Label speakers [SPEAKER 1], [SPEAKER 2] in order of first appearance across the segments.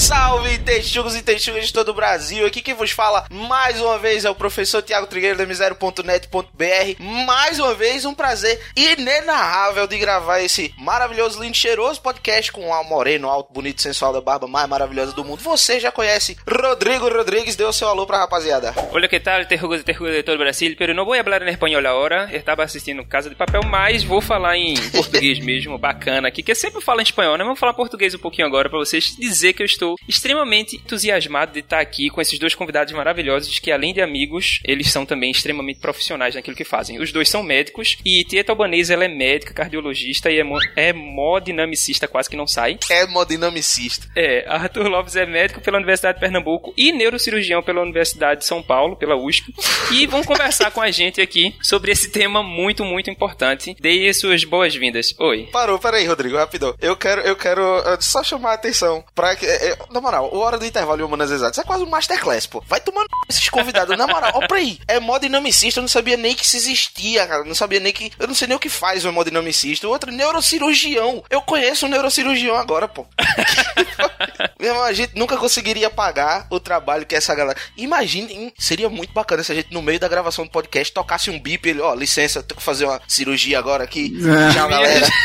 [SPEAKER 1] Salve, texugos e texugas de todo o Brasil. Aqui quem vos fala mais uma vez é o professor Tiago Trigueiro da misério.net.br. Mais uma vez, um prazer inenarrável de gravar esse maravilhoso, lindo, cheiroso podcast com o moreno, alto, bonito, sensual da barba mais maravilhosa do mundo. Você já conhece Rodrigo Rodrigues, o seu alô pra rapaziada.
[SPEAKER 2] Hola, ¿qué tal? Terrugos y terrugas de todo el Brasil, pero no voy a hablar en español ahora. Estaba assistindo Casa de Papel, mas vou falar em português mesmo, bacana aqui, que eu sempre falo em espanhol, né? Vamos falar português um pouquinho agora pra vocês dizer que eu estou extremamente entusiasmado de estar aqui com esses dois convidados maravilhosos que, além de amigos, eles são também extremamente profissionais naquilo que fazem. Os dois são médicos e Tieta Albanese, ela é médica, cardiologista e é, mo é modinamicista, quase que não sai.
[SPEAKER 1] É modinamicista.
[SPEAKER 2] É, Arthur Lopes é médico pela Universidade de Pernambuco e neurocirurgião pela Universidade de São Paulo, pela USP. E vão conversar com a gente aqui sobre esse tema muito, muito importante. Deem suas boas-vindas. Oi.
[SPEAKER 1] Parou, peraí, Rodrigo, rapidão. Eu quero, eu quero uh, só chamar a atenção pra que. Na moral, o Hora do Intervalo e Humanas Exatas é quase um masterclass, pô. Vai tomando esses convidados. Na moral, ó pra aí. É modinamicista, eu não sabia nem que isso existia, cara. Eu não sabia nem que. Eu não sei nem o que faz um modinamicista. O outro, neurocirurgião. Eu conheço um neurocirurgião agora, pô. Meu irmão, a gente nunca conseguiria pagar o trabalho que essa galera. Imagine, hein, seria muito bacana se a gente, no meio da gravação do podcast, tocasse um bip, ele, ó, licença, eu tenho que fazer uma cirurgia agora aqui.
[SPEAKER 3] É.
[SPEAKER 1] Tchau, galera.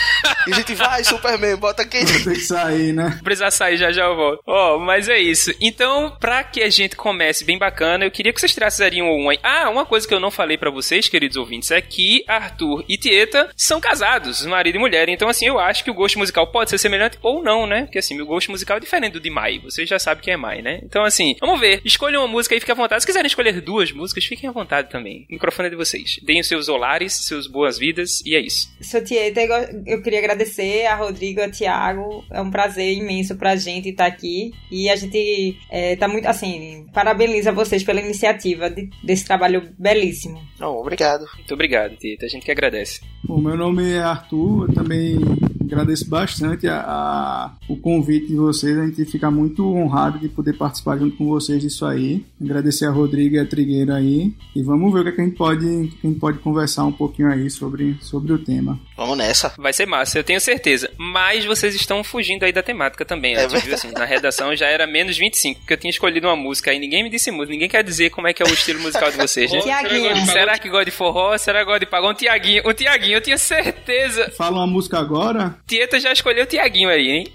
[SPEAKER 1] E a gente vai, Superman, bota aqui.
[SPEAKER 3] Tem que sair, né?
[SPEAKER 2] precisar sair já já eu volto. Ó, mas é isso. Então, pra que a gente comece bem bacana, eu queria que vocês trazeriam um. Ah, uma coisa que eu não falei pra vocês, queridos ouvintes, é que Arthur e Tieta são casados, marido e mulher. Então, assim, eu acho que o gosto musical pode ser semelhante ou não, né? Porque, assim, meu gosto musical é diferente do de Mai. Vocês já sabem quem é Mai, né? Então, assim, vamos ver. Escolham uma música aí, fiquem à vontade. Se quiserem escolher duas músicas, fiquem à vontade também. O microfone é de vocês. Deem os seus olares, seus boas-vidas, e é isso.
[SPEAKER 4] Sou Tieta, e eu queria agradecer a Rodrigo, a Thiago. É um prazer imenso pra gente estar aqui. E a gente é, tá muito, assim, parabeniza vocês pela iniciativa de- desse trabalho belíssimo.
[SPEAKER 1] Não, obrigado.
[SPEAKER 2] Muito obrigado, Tieta. A gente que agradece.
[SPEAKER 3] Bom, meu nome é Arthur, eu também agradeço bastante a, a- o convite de vocês, a gente fica muito honrado de poder participar junto com vocês disso aí. Agradecer a Rodrigo e a Trigueiro aí, e vamos ver o que, é que a gente pode, o que a gente pode conversar um pouquinho aí sobre, sobre o tema.
[SPEAKER 1] Vamos nessa.
[SPEAKER 2] Vai ser massa, eu tenho certeza. Mas vocês estão fugindo aí da temática também.
[SPEAKER 1] É
[SPEAKER 2] Antes, viu? Assim, na redação já era menos 25, porque eu tinha escolhido uma música aí. Ninguém me disse música, ninguém quer dizer como é que é o estilo musical de vocês, né?
[SPEAKER 4] Tiaguinho.
[SPEAKER 2] Será que gosta de forró? Será que gosta de pagão? Um Tiaguinho, um Tiaguinho, eu tinha certeza.
[SPEAKER 3] Fala uma música agora?
[SPEAKER 2] Tieta já escolheu o Tiaguinho aí, hein?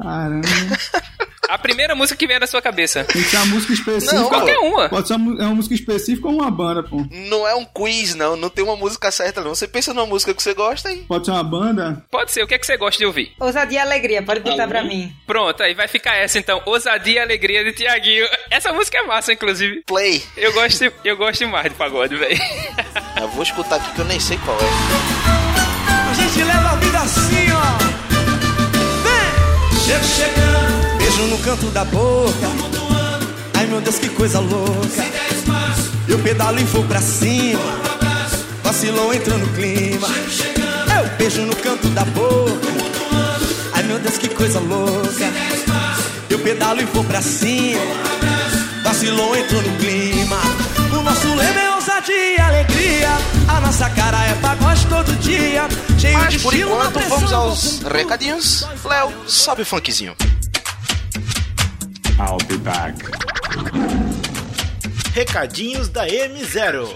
[SPEAKER 3] Caramba,
[SPEAKER 2] A primeira música que vem na sua cabeça.
[SPEAKER 3] tem que ser uma música específica.
[SPEAKER 1] Não,
[SPEAKER 2] Qualquer uma.
[SPEAKER 3] Pode ser uma, é uma música específica ou uma banda, pô.
[SPEAKER 1] Não é um quiz, não. Não tem uma música certa, não. Você pensa numa música que você gosta e.
[SPEAKER 3] Pode ser uma banda?
[SPEAKER 2] Pode ser, o que é que você gosta de ouvir?
[SPEAKER 4] Ousadia e alegria, pode botar pra mim.
[SPEAKER 2] Pronto, aí vai ficar essa então. Ousadia e Alegria de Tiaguinho. Essa música é massa, inclusive.
[SPEAKER 1] Play.
[SPEAKER 2] Eu gosto, eu gosto demais de pagode, velho.
[SPEAKER 1] Eu vou escutar aqui que eu nem sei qual é.
[SPEAKER 5] A gente leva a vida assim, ó. Vem! Chego chegando, beijo no canto da boca. Ai meu Deus, que coisa louca. Eu pedalo e vou pra cima. Vacilou, entrou no clima. Eu beijo no canto da boca. Ai meu Deus, que coisa louca. Eu pedalo e vou pra cima. Vacilou, entrou no clima. O nosso lema é ousadia e alegria. A nossa cara é pagode todo dia. Cheio
[SPEAKER 1] Mas
[SPEAKER 5] de
[SPEAKER 1] por
[SPEAKER 5] estilo,
[SPEAKER 1] enquanto, vamos aos recadinhos. Léo, sobe o funkzinho.
[SPEAKER 6] I'll be back.
[SPEAKER 7] Recadinhos da M0.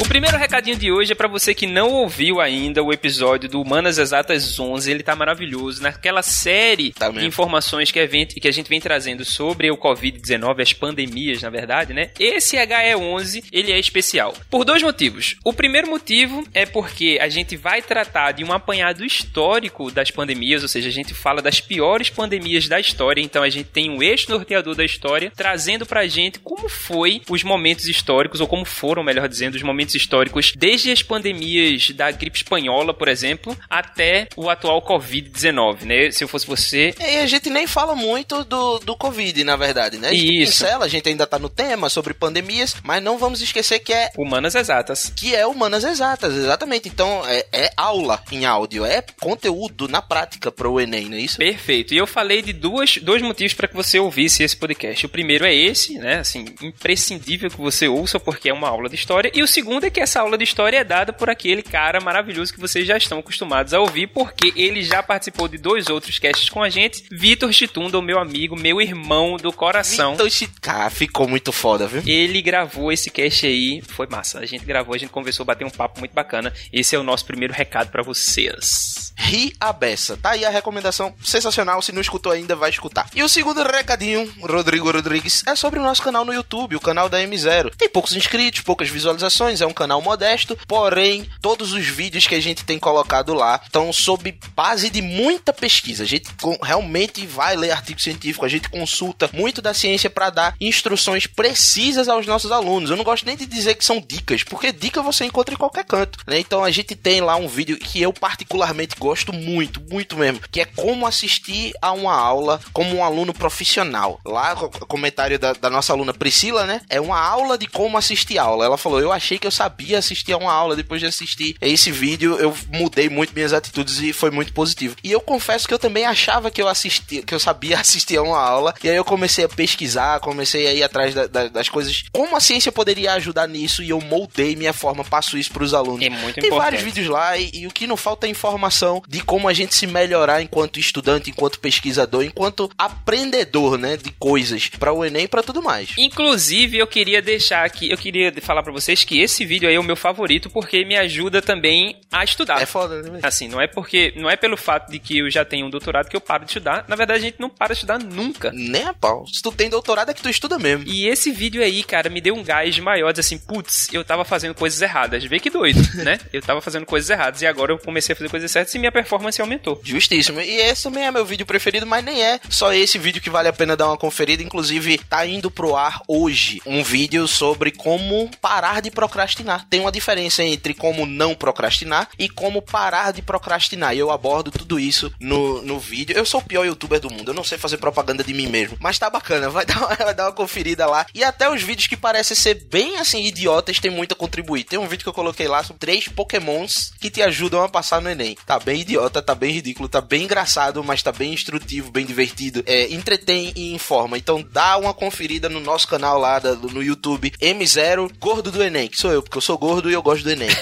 [SPEAKER 2] O primeiro recadinho de hoje é pra você que não ouviu ainda o episódio do Humanas Exatas 11. Ele tá maravilhoso. Naquela série
[SPEAKER 1] Tá
[SPEAKER 2] de informações que a, gente, que a gente vem trazendo sobre o Covid-19, as pandemias, na verdade, né? Esse HE11, ele é especial. Por dois motivos. O primeiro motivo é porque a gente vai tratar de um apanhado histórico das pandemias, ou seja, a gente fala das piores pandemias da história. Então a gente tem um eixo norteador da história trazendo pra gente como foi os momentos históricos, ou como foram, melhor dizendo, os momentos históricos, desde as pandemias da gripe espanhola, por exemplo, até o atual Covid-19, né? Se eu fosse você.
[SPEAKER 1] E a gente nem fala muito do, do Covid, na verdade, né? A gente
[SPEAKER 2] Isso.
[SPEAKER 1] pincela, a gente ainda tá no tema sobre pandemias, mas não vamos esquecer que é
[SPEAKER 2] Humanas exatas.
[SPEAKER 1] que é humanas exatas, exatamente. Então é, é aula em áudio, é conteúdo na prática para o Enem, não é isso?
[SPEAKER 2] Perfeito. E eu falei de duas, dois motivos para que você ouvisse esse podcast. O primeiro é esse, né? Assim, imprescindível que você ouça porque é uma aula de história. E o segundo é que essa aula de história é dada por aquele cara maravilhoso que vocês já estão acostumados a ouvir, porque ele já participou de dois outros casts com a gente. Vitor Chitunda, o meu amigo, meu irmão do coração.
[SPEAKER 1] Então, esse- cara, ficou muito foda, viu?
[SPEAKER 2] Ele gravou esse cast aí, foi massa. A gente gravou, a gente conversou, bateu um papo muito bacana. Esse é o nosso primeiro recado pra vocês.
[SPEAKER 1] Ri a beça. Tá aí a recomendação sensacional. Se não escutou ainda, vai escutar. E o segundo recadinho, Rodrigo Rodrigues, é sobre o nosso canal no YouTube, o canal da M0. Tem poucos inscritos, poucas visualizações, é um canal modesto, porém, todos os vídeos que a gente tem colocado lá estão sob base de muita pesquisa. A gente realmente vai ler artigo científico, a gente consulta muito da ciência para dar instruções precisas aos nossos alunos. Eu não gosto nem de dizer que são dicas, porque dica você encontra em qualquer canto, né? Então a gente tem lá um vídeo que eu particularmente gosto muito, muito mesmo, que é como assistir a uma aula como um aluno profissional. Lá, comentário da, da nossa aluna Priscila, né? É uma aula de como assistir aula. Ela falou: Eu achei que eu sabia assistir a uma aula. Depois de assistir esse vídeo, eu mudei muito minhas atitudes e foi muito positivo. E eu confesso que eu também achava que eu assistia, que eu sabia assistir a uma aula. E aí eu comecei a pesquisar, comecei a ir atrás da- da- das coisas. Como a ciência poderia ajudar nisso? E eu moldei minha forma, passo isso pros alunos.
[SPEAKER 2] É muito
[SPEAKER 1] Tem
[SPEAKER 2] importante.
[SPEAKER 1] vários vídeos lá e, e o que não falta é informação de como a gente se melhorar enquanto estudante, enquanto pesquisador, enquanto aprendedor, né, de coisas para o Enem e para tudo mais.
[SPEAKER 2] Inclusive, eu queria deixar aqui, eu queria falar pra vocês que esse vídeo aí é o meu favorito porque me ajuda também a estudar.
[SPEAKER 1] É foda, né?
[SPEAKER 2] Assim, não é porque, não é pelo fato de que eu já tenho um doutorado que eu paro de estudar. Na verdade, a gente não para de estudar nunca.
[SPEAKER 1] Nem a pau. Se tu tem doutorado é que tu estuda mesmo.
[SPEAKER 2] E esse vídeo aí, cara, me deu um gás maior, de assim, putz, eu tava fazendo coisas erradas. Vê que doido, né? Eu tava fazendo coisas erradas e agora eu comecei a fazer coisas certas e minha performance aumentou.
[SPEAKER 1] Justíssimo. E esse também é meu vídeo preferido, mas nem é só esse vídeo que vale a pena dar uma conferida. Inclusive, tá indo pro ar hoje um vídeo sobre como parar de procrastinar. Tem uma diferença entre como não procrastinar e como parar de procrastinar. E eu abordo tudo isso no, no vídeo. Eu sou o pior youtuber do mundo. Eu não sei fazer propaganda de mim mesmo. Mas tá bacana. Vai dar uma, vai dar uma conferida lá. E até os vídeos que parecem ser bem assim idiotas tem muito a contribuir. Tem um vídeo que eu coloquei lá sobre três pokémons que te ajudam a passar no Enem. Tá bem idiota, tá bem ridículo, tá bem engraçado, mas tá bem instrutivo, bem divertido. É, entretém e informa. Então dá uma conferida no nosso canal lá da- no YouTube M0 Gordo do Enem, que sou eu, porque eu sou gordo e eu gosto do Enem.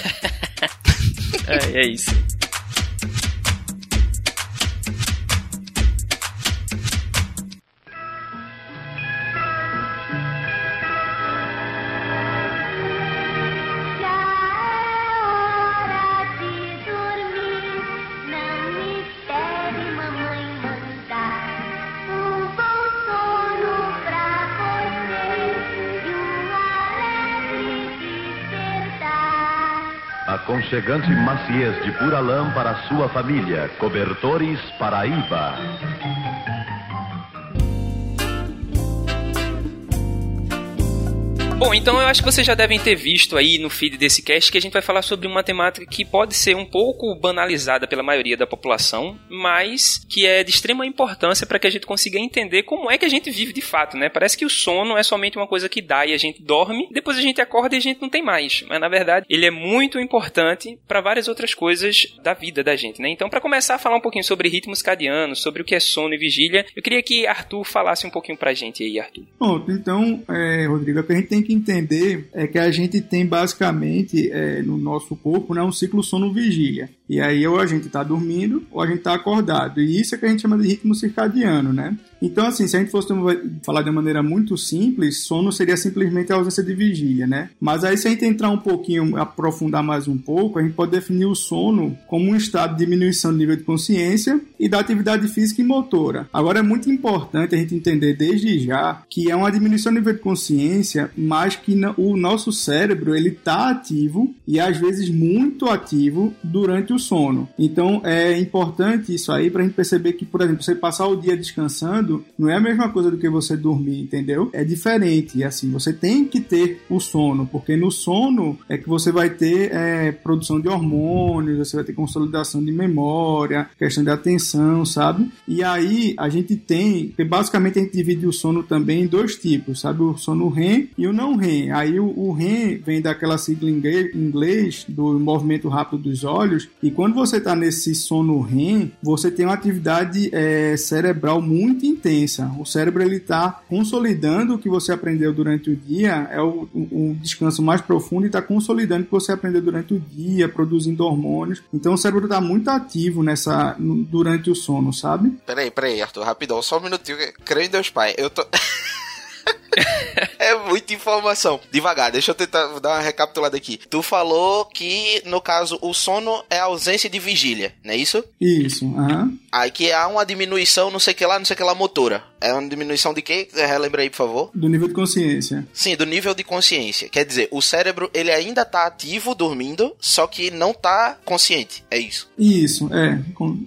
[SPEAKER 2] É, é isso.
[SPEAKER 8] Aconchegante maciez de pura lã para sua família. Cobertores Paraíba.
[SPEAKER 2] Bom, então eu acho que vocês já devem ter visto aí no feed desse cast que a gente vai falar sobre uma temática que pode ser um pouco banalizada pela maioria da população, mas que é de extrema importância para que a gente consiga entender como é que a gente vive de fato, né? Parece que o sono é somente uma coisa que dá e a gente dorme, depois a gente acorda e a gente não tem mais. Mas na verdade, ele é muito importante para várias outras coisas da vida da gente, né? Então, para começar a falar um pouquinho sobre ritmo circadiano, sobre o que é sono e vigília, eu queria que Arthur falasse um pouquinho pra gente aí, Arthur.
[SPEAKER 3] Pronto, então, é, Rodrigo, que a gente tem que entender é que a gente tem basicamente é, no nosso corpo né, um ciclo sono-vigília. E aí ou a gente está dormindo ou a gente está acordado. E isso é que a gente chama de ritmo circadiano, né? Então, assim, se a gente fosse falar de uma maneira muito simples, sono seria simplesmente a ausência de vigília, né? Mas aí, se a gente entrar um pouquinho, aprofundar mais um pouco, a gente pode definir o sono como um estado de diminuição do nível de consciência e da atividade física e motora. Agora, é muito importante a gente entender desde já que é uma diminuição do nível de consciência, mas que o nosso cérebro ele está ativo e às vezes muito ativo durante o sono. Então é importante isso aí pra gente perceber que, por exemplo, você passar o dia descansando não é a mesma coisa do que você dormir, entendeu? É diferente. E assim, você tem que ter o sono, porque no sono é que você vai ter é, produção de hormônios, você vai ter consolidação de memória, questão de atenção, sabe? E aí a gente tem, basicamente a gente divide o sono também em dois tipos, sabe? O sono REM e o não REM. Aí o, REM vem daquela sigla em inglês do movimento rápido dos olhos, e quando você está nesse sono REM, você tem uma atividade é, cerebral muito intensa. O cérebro ele está consolidando o que você aprendeu durante o dia, é o, o, o descanso mais profundo e está consolidando o que você aprendeu durante o dia, produzindo hormônios. Então o cérebro está muito ativo nessa durante o sono, sabe?
[SPEAKER 1] Peraí, peraí, Arthur, rapidão, só um minutinho. Creio em Deus Pai. Eu tô. é muita informação. Devagar, deixa eu tentar dar uma recapitulada aqui. Tu falou que, no caso, o sono é ausência de vigília, não é isso?
[SPEAKER 3] Isso, aham.
[SPEAKER 1] Aí que há uma diminuição, não sei o que lá, não sei o que lá, motora. É uma diminuição de quê? Relembra aí, por favor.
[SPEAKER 3] Do nível de consciência.
[SPEAKER 1] Sim, do nível de consciência. Quer dizer, o cérebro, ele ainda tá ativo, dormindo, só que não tá consciente. É isso.
[SPEAKER 3] Isso, é,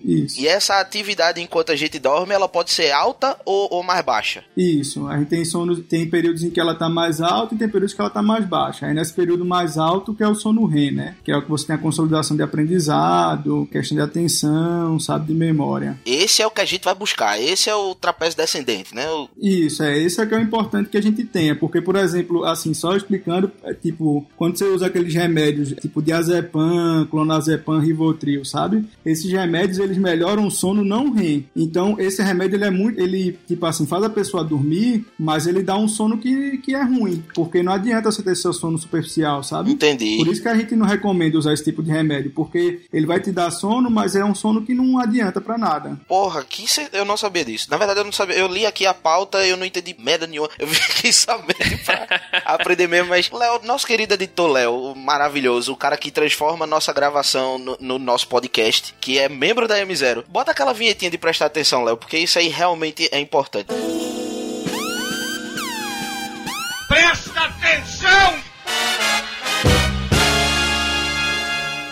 [SPEAKER 3] isso.
[SPEAKER 1] E essa atividade enquanto a gente dorme, ela pode ser alta ou, ou mais baixa.
[SPEAKER 3] Isso, a gente tem sono, tem períodos em que ela tá mais alta e tem períodos que ela tá mais baixa. Aí nesse período mais alto que é o sono REM, né? Que é o que você tem a consolidação de aprendizado, questão de atenção, sabe, de memória.
[SPEAKER 1] Esse é o que a gente vai buscar. Esse é o trapézio descendente, né? O-
[SPEAKER 3] Isso, é, esse é que é o importante que a gente tenha, porque, por exemplo, assim, só explicando, é, tipo, quando você usa aqueles remédios, tipo diazepam, clonazepam, rivotril, sabe? Esses remédios, eles melhoram o sono não REM. Então, esse remédio, ele é muito, ele, tipo assim, faz a pessoa dormir, mas ele dá um sono que, que é ruim, porque não adianta você ter seu sono superficial, sabe?
[SPEAKER 1] Entendi.
[SPEAKER 3] Por isso que a gente não recomenda usar esse tipo de remédio, porque ele vai te dar sono, mas é um sono que não adianta pra nada.
[SPEAKER 1] Porra, que cê- eu não sabia disso. Na verdade, eu não sabia. Eu li aqui a pauta e eu não entendi merda nenhuma. Eu fiquei sabendo pra aprender mesmo. Mas, Léo, nosso querido editor Léo, o maravilhoso, o cara que transforma a nossa gravação no, no nosso podcast, que é membro da M0. Bota aquela vinhetinha de prestar atenção, Léo, porque isso aí realmente é importante.
[SPEAKER 5] Presta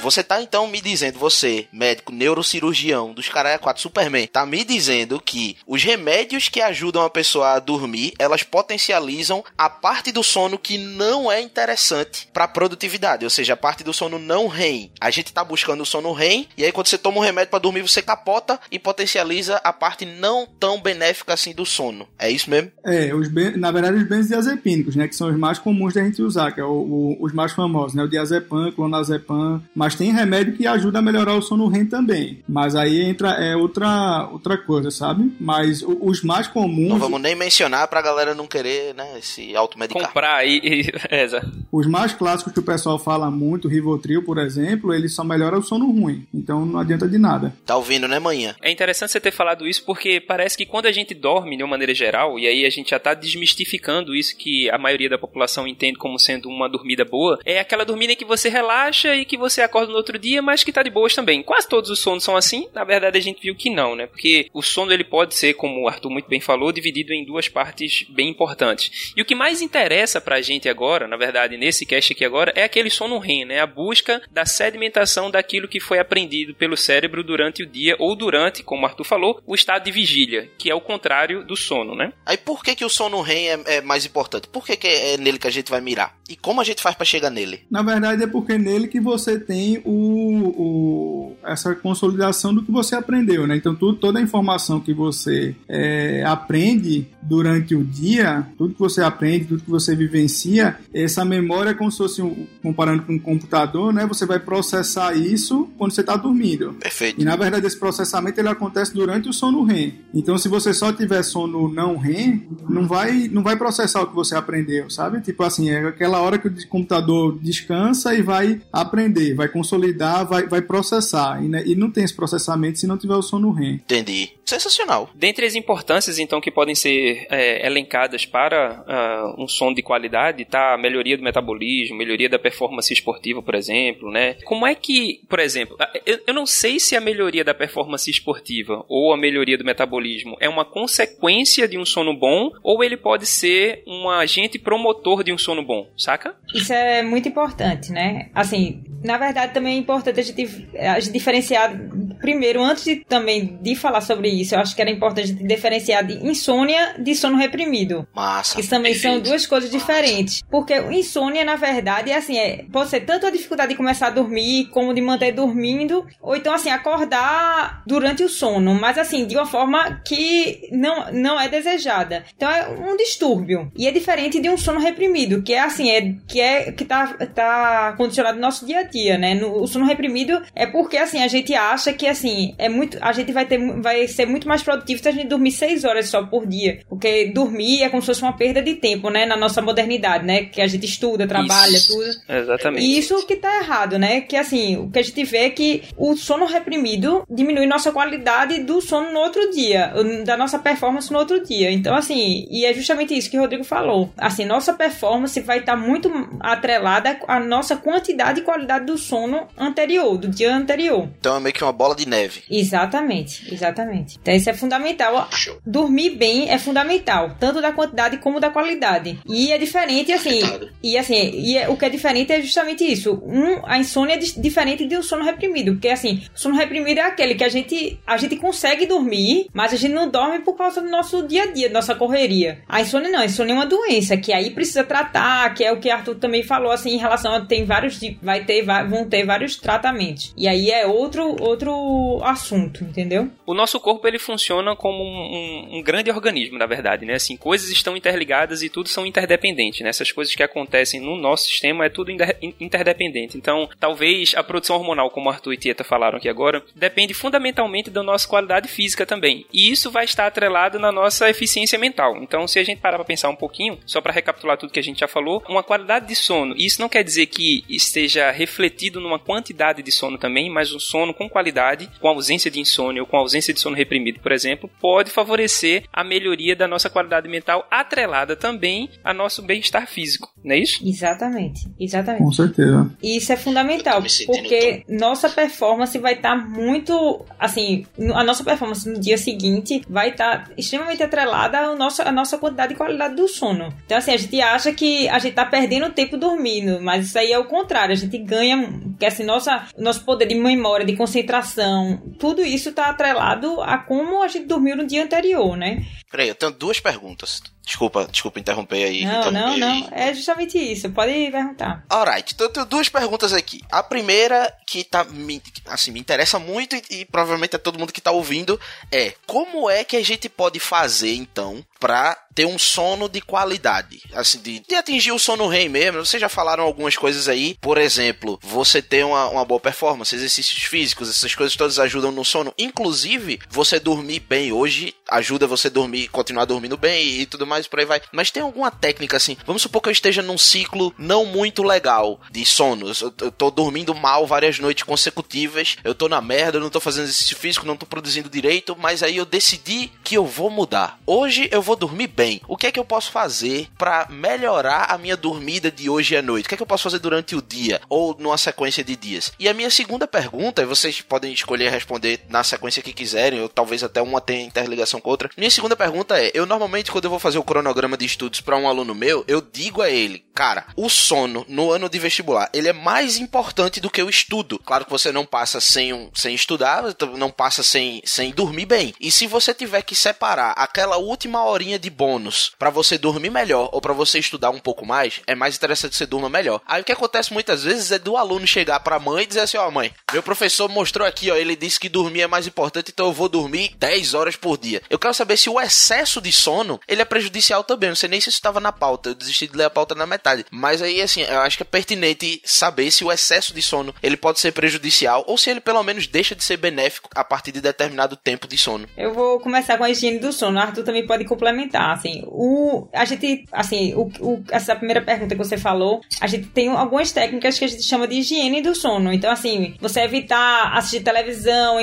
[SPEAKER 1] Você tá então me dizendo, você, médico neurocirurgião dos caralho 4 Superman, tá me dizendo que os remédios que ajudam a pessoa a dormir, elas potencializam a parte do sono que não é interessante pra produtividade, ou seja, a parte do sono não REM. A gente tá buscando o sono REM e aí quando você toma um remédio pra dormir, você capota e potencializa a parte não tão benéfica assim do sono. É isso mesmo?
[SPEAKER 3] É, os na verdade, os benzodiazepínicos, né? Que são os mais comuns da gente usar, que é o- o- os mais famosos, né? O diazepam, clonazepam. Mas tem remédio que ajuda a melhorar o sono REM também. Mas aí entra é outra, outra coisa, sabe? Mas o- os mais comuns,
[SPEAKER 1] Não vamos nem mencionar pra galera não querer, né, se automedicar.
[SPEAKER 2] Comprar aí. e- é, exato.
[SPEAKER 3] os mais clássicos que o pessoal fala muito, o Rivotril, por exemplo, ele só melhora o sono ruim. Então não adianta de nada.
[SPEAKER 1] Tá ouvindo, né, manhã?
[SPEAKER 2] É interessante você ter falado isso porque parece que quando a gente dorme de uma maneira geral, e aí a gente já tá desmistificando isso que a maioria da população entende como sendo uma dormida boa, é aquela dormida em que você relaxa e que você acorda no outro dia, mas que tá de boas também. Quase todos os sonos são assim, na verdade a gente viu que não, né? Porque o sono ele pode ser, como o Arthur muito bem falou, dividido em duas partes bem importantes. E o que mais interessa pra gente agora, na verdade, nesse cast aqui agora, é aquele sono REM, né? A busca da sedimentação daquilo que foi aprendido pelo cérebro durante o dia ou durante, como o Arthur falou, o estado de vigília, que é o contrário do sono, né?
[SPEAKER 1] Aí por que, que o sono REM é, é mais importante? Por que, que é nele que a gente vai mirar? E como a gente faz pra chegar nele?
[SPEAKER 3] Na verdade é porque é nele que você tem o, o- essa consolidação do que você aprendeu, né? Então tudo, toda a informação que você é, aprende durante o dia, tudo que você aprende, tudo que você vivencia, essa memória é como se fosse, um- comparando com um computador, né? Você vai processar isso quando você está dormindo.
[SPEAKER 1] Perfeito.
[SPEAKER 3] E na verdade esse processamento ele acontece durante o sono REM. Então se você só tiver sono não REM, não vai não vai processar o que você aprendeu, sabe? Tipo assim, é aquela hora que o computador descansa e vai aprender, vai consolidar, vai, vai processar. E, né, e não tem esse processamento se não tiver o sono REM.
[SPEAKER 1] Entendi. Sensacional.
[SPEAKER 2] Dentre as importâncias, então, que podem ser é, elencadas para ah, um sono de qualidade, tá a melhoria do metabolismo, melhoria da performance esportiva, por exemplo, né? Como é que, por exemplo, ah, eu, eu não sei se a melhoria da performance esportiva ou a melhoria do metabolismo é uma consequência de um sono bom ou ele pode ser um agente promotor de um sono bom, saca?
[SPEAKER 4] Isso é muito importante, né? Assim, na verdade também é importante a gente, a gente diferenciar primeiro, antes de, também de falar sobre isso, eu acho que era importante diferenciar de insônia de sono reprimido.
[SPEAKER 1] Massa.
[SPEAKER 4] Que também são duas coisas diferentes. Porque insônia, na verdade, é assim, é, pode ser tanto a dificuldade de começar a dormir, como de manter dormindo, ou então, assim, acordar durante o sono, mas assim, de uma forma que não, não é desejada. Então é um distúrbio. E é diferente de um sono reprimido, que é assim, é que é que tá, tá condicionado no nosso dia a dia, né? No, o sono reprimido é porque assim, a gente acha que assim, é muito. A gente vai ter vai ser muito mais produtivo se a gente dormir seis horas só por dia. Porque dormir é como se fosse uma perda de tempo, né? Na nossa modernidade, né? Que a gente estuda, trabalha,
[SPEAKER 2] Isso.
[SPEAKER 4] tudo.
[SPEAKER 2] Exatamente.
[SPEAKER 4] E isso que tá errado, né? Que assim, o que a gente vê é que o sono reprimido diminui nossa qualidade do sono no outro dia, da nossa performance no outro dia. Então, assim, e é justamente isso que o Rodrigo falou. Assim, nossa performance vai estar muito atrelada à nossa quantidade e qualidade do sono anterior, do dia anterior.
[SPEAKER 1] Então é meio que uma bola de neve.
[SPEAKER 4] Exatamente, exatamente. Então isso é fundamental.
[SPEAKER 1] Show.
[SPEAKER 4] Dormir bem é fundamental, tanto da quantidade como da qualidade. E é diferente, assim. E assim, e é- o que é diferente é justamente isso. Um, a insônia é diferente do sono reprimido. Porque assim, o sono reprimido é aquele que a gente, a gente consegue dormir, mas a gente não dorme por causa do nosso dia a dia, da nossa correria. A insônia não, a insônia é uma doença que aí precisa tratar, que é o que Arthur também falou, assim, em relação a tem vários, vai ter, vão ter vários tratamentos. E aí é outro, outro assunto, entendeu?
[SPEAKER 2] O nosso corpo ele funciona como um, um- grande organismo, na verdade, né? Assim, coisas estão interligadas e tudo são interdependentes, né? Essas coisas que acontecem no nosso sistema é tudo inter- interdependente. Então, talvez a produção hormonal, como Arthur e Tieta falaram aqui agora, depende fundamentalmente da nossa qualidade física também. E isso vai estar atrelado na nossa eficiência mental. Então, se a gente parar para pensar um pouquinho, só para recapitular tudo que a gente já falou, uma qualidade de sono, isso não quer dizer que esteja refletido numa quantidade de sono também, mas um sono com qualidade, com ausência de insônia ou com ausência de sono reprimido, por exemplo, pode favorecer a melhoria da nossa qualidade mental, atrelada também a nosso bem-estar físico, não é isso?
[SPEAKER 4] Exatamente, exatamente.
[SPEAKER 3] Com certeza.
[SPEAKER 4] E isso é fundamental, porque nossa performance vai estar muito, assim, a nossa performance no dia seguinte vai estar extremamente atrelada ao nosso, à nossa quantidade e qualidade do sono. Então, assim, a gente acha que a gente tá perdendo tempo dormindo, mas isso aí é o contrário, a gente ganha, porque assim, nossa, nosso poder de memória, de concentração, tudo isso tá atrelado a como a gente dormiu no dia anterior, né?
[SPEAKER 1] Peraí, eu tenho duas perguntas. Desculpa, desculpa interromper aí.
[SPEAKER 4] Não, não, não, é justamente isso, pode perguntar.
[SPEAKER 1] Alright, então eu tenho duas perguntas aqui. A primeira, que tá me, assim, me interessa muito e, e provavelmente é todo mundo que tá ouvindo, é como é que a gente pode fazer, então, pra ter um sono de qualidade? Assim, de, de atingir o sono rei mesmo. Vocês já falaram algumas coisas aí. Por exemplo, você ter uma, uma boa performance, exercícios físicos, essas coisas todas ajudam no sono. Inclusive, você dormir bem hoje ajuda você a dormir, continuar dormindo bem e, e tudo mais, por aí vai. Mas tem alguma técnica assim? Vamos supor que eu esteja num ciclo não muito legal de sono. Eu, eu tô dormindo mal várias noites consecutivas. Eu tô na merda, eu não tô fazendo exercício físico, não tô produzindo direito, mas aí eu decidi que eu vou mudar. Hoje eu vou dormir bem. O que é que eu posso fazer pra melhorar a minha dormida de hoje à noite? O que é que eu posso fazer durante o dia ou numa sequência de dias? E a minha segunda pergunta, e vocês podem escolher responder na sequência que quiserem, ou talvez até uma tenha interligação com outra. Minha segunda pergunta é: eu normalmente quando eu vou fazer o cronograma de estudos para um aluno meu, eu digo a ele, cara, o sono no ano de vestibular, ele é mais importante do que o estudo. Claro que você não passa sem, um, sem estudar, não passa sem, sem dormir bem. E se você tiver que separar aquela última horinha de bônus para você dormir melhor ou para você estudar um pouco mais, é mais interessante você durma melhor. Aí o que acontece muitas vezes é do aluno chegar pra mãe e dizer assim: ó, mãe, meu professor mostrou aqui, ó, ele disse que dormir é mais importante, então eu vou dormir 10 horas por dia. Eu quero saber se o excesso de sono, ele é prejudicial também. Não sei nem se isso estava na pauta. Eu desisti de ler a pauta na metade. Mas aí, assim, eu acho que é pertinente saber se o excesso de sono, ele pode ser prejudicial ou se ele pelo menos deixa de ser benéfico a partir de determinado tempo de sono.
[SPEAKER 4] Eu vou começar com a higiene do sono. Arthur também pode complementar. Assim, o, a gente, assim, o, o- essa primeira pergunta que você falou, a gente tem algumas técnicas que a gente chama de higiene do sono. Então, assim, você evitar assistir televisão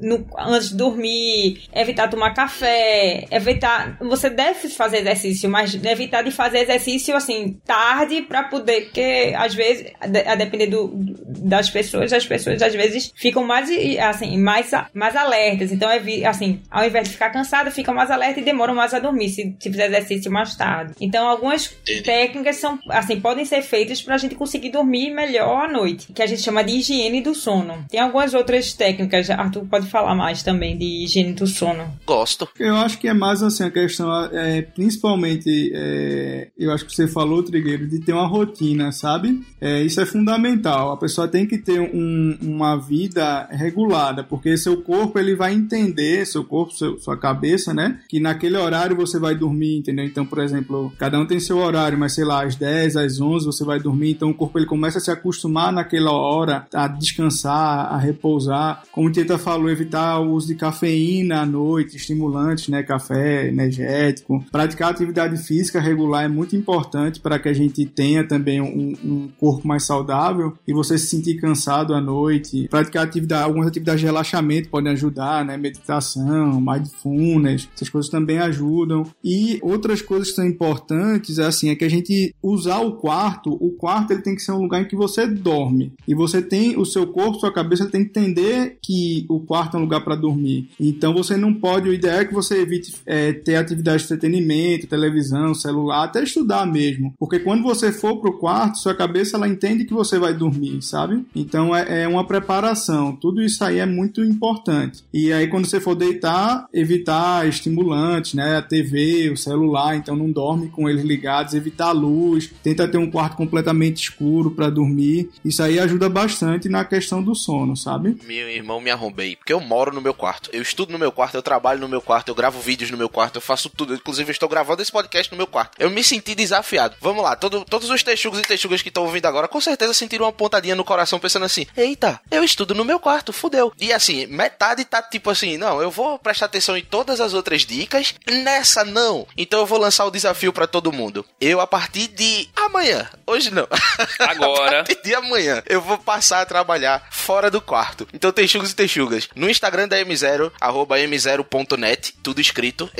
[SPEAKER 4] no- antes de dormir, evitar tomar café, evitar. Você deve fazer exercício, mas evitar de fazer exercício assim tarde pra poder, porque às vezes, a de- a depender do, das pessoas, as pessoas às vezes ficam mais assim mais a- mais alertas. Então, evi- assim, ao invés de ficar cansada, ficam mais alerta e demoram mais a dormir se, se fizer exercício mais tarde. Então, algumas técnicas são assim podem ser feitas pra gente conseguir dormir melhor à noite, que a gente chama de higiene do sono. Tem algumas outras técnicas, Arthur pode falar mais também de higiene do sono.
[SPEAKER 1] Gosto.
[SPEAKER 3] Eu acho que é mais assim a questão, é, principalmente, é, eu acho que você falou, Trigueiro, de ter uma rotina, sabe? É, isso é fundamental. A pessoa tem que ter um- uma vida regulada, porque seu corpo ele vai entender, seu corpo, seu- sua cabeça, né? Que naquele horário você vai dormir, entendeu? Então, por exemplo, cada um tem seu horário, mas sei lá, às 10, às 11 você vai dormir, então o corpo ele começa a se acostumar naquela hora a descansar, a repousar. Como o Tieta falou, evitar o uso de cafeína à noite, estimulantes, né? Café, energético. Praticar atividade física regular é muito importante para que a gente tenha também um, um corpo mais saudável e você se sentir cansado à noite. Praticar atividade, algumas atividades de relaxamento podem ajudar, né? Meditação, mindfulness, essas coisas também ajudam. E outras coisas que são importantes, assim, é que a gente usar o quarto, o quarto ele tem que ser um lugar em que você dorme. E você tem o seu corpo, sua cabeça tem que entender que o quarto é um lugar para dormir. Então você não pode, o ideal é que você evite é, ter atividade de entretenimento, televisão, celular, até estudar mesmo. Porque quando você for pro quarto, sua cabeça ela entende que você vai dormir, sabe? Então é, é uma preparação. Tudo isso aí é muito importante. E aí quando você for deitar, evitar estimulantes, né? A TV, o celular, então não dorme com eles ligados, evitar a luz, tenta ter um quarto completamente escuro para dormir. Isso aí ajuda bastante na questão do sono, sabe?
[SPEAKER 1] Meu irmão, me arrombei. Porque eu moro no meu quarto. Eu estudo no meu quarto, eu trabalho no meu quarto, eu gravo vídeos no meu quarto, eu faço tudo. Inclusive, eu estou gravando esse podcast no meu quarto. Eu me senti desafiado. Vamos lá, todo- todos os texugos e texugas que estão ouvindo agora, com certeza sentiram uma pontadinha no coração pensando assim: Eita, eu estudo no meu quarto, fudeu. E assim, metade tá tipo assim: Não, eu vou prestar atenção em todas as outras dicas, nessa não. Então eu vou lançar o desafio pra todo mundo. Eu, a partir de amanhã, hoje não.
[SPEAKER 2] Agora.
[SPEAKER 1] A partir de amanhã eu vou passar a trabalhar fora do quarto. Então, texugos e texugas, no Instagram da M0, arroba M0.net, tudo escrito,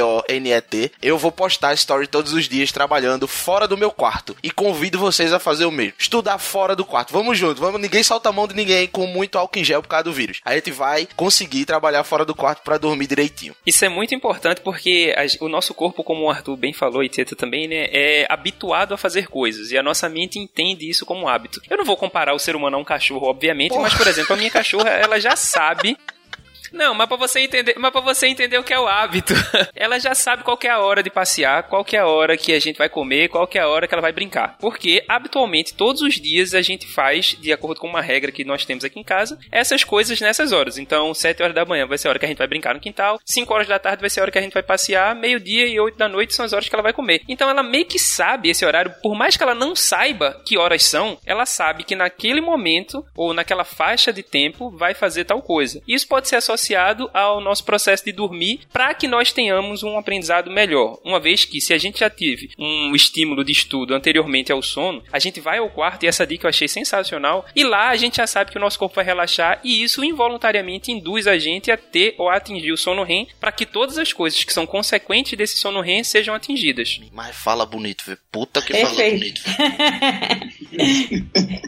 [SPEAKER 1] M0P-O-N-T-O-N-E-T, eu vou postar story todos os dias trabalhando fora do meu quarto. E convido vocês a fazer o mesmo. Estudar fora do quarto. Vamos junto, vamos, ninguém solta a mão de ninguém com muito álcool em gel por causa do vírus. A gente vai conseguir trabalhar fora do quarto pra dormir direitinho.
[SPEAKER 2] Isso é muito importante porque a- o nosso corpo, como o Arthur bem falou e Teta também, né, é habituado a fazer coisas e a nossa mente entende isso como hábito. Eu não vou comparar o ser humano a um cachorro, obviamente, mas por exemplo, a minha cachorra, ela já sabe não, mas pra você entender, mas para você entender o que é o hábito. ela já sabe qual é a hora de passear, qual é a hora que a gente vai comer, qual é a hora que ela vai brincar. Porque habitualmente todos os dias a gente faz, de acordo com uma regra que nós temos aqui em casa, essas coisas nessas horas. Então, 7 horas da manhã vai ser a hora que a gente vai brincar no quintal, 5 horas da tarde vai ser a hora que a gente vai passear, meio-dia e 8 da noite são as horas que ela vai comer. Então ela meio que sabe esse horário, por mais que ela não saiba que horas são, ela sabe que naquele momento ou naquela faixa de tempo vai fazer tal coisa. Isso pode ser associado ao nosso processo de dormir para que nós tenhamos um aprendizado melhor. Uma vez que se a gente já teve um estímulo de estudo anteriormente ao sono, a gente vai ao quarto e essa dica eu achei sensacional e lá a gente já sabe que o nosso corpo vai relaxar e isso involuntariamente induz a gente a ter ou a atingir o sono REM para que todas as coisas que são consequentes desse sono REM sejam atingidas.
[SPEAKER 1] Mas fala bonito, velho. Puta que fala bonito.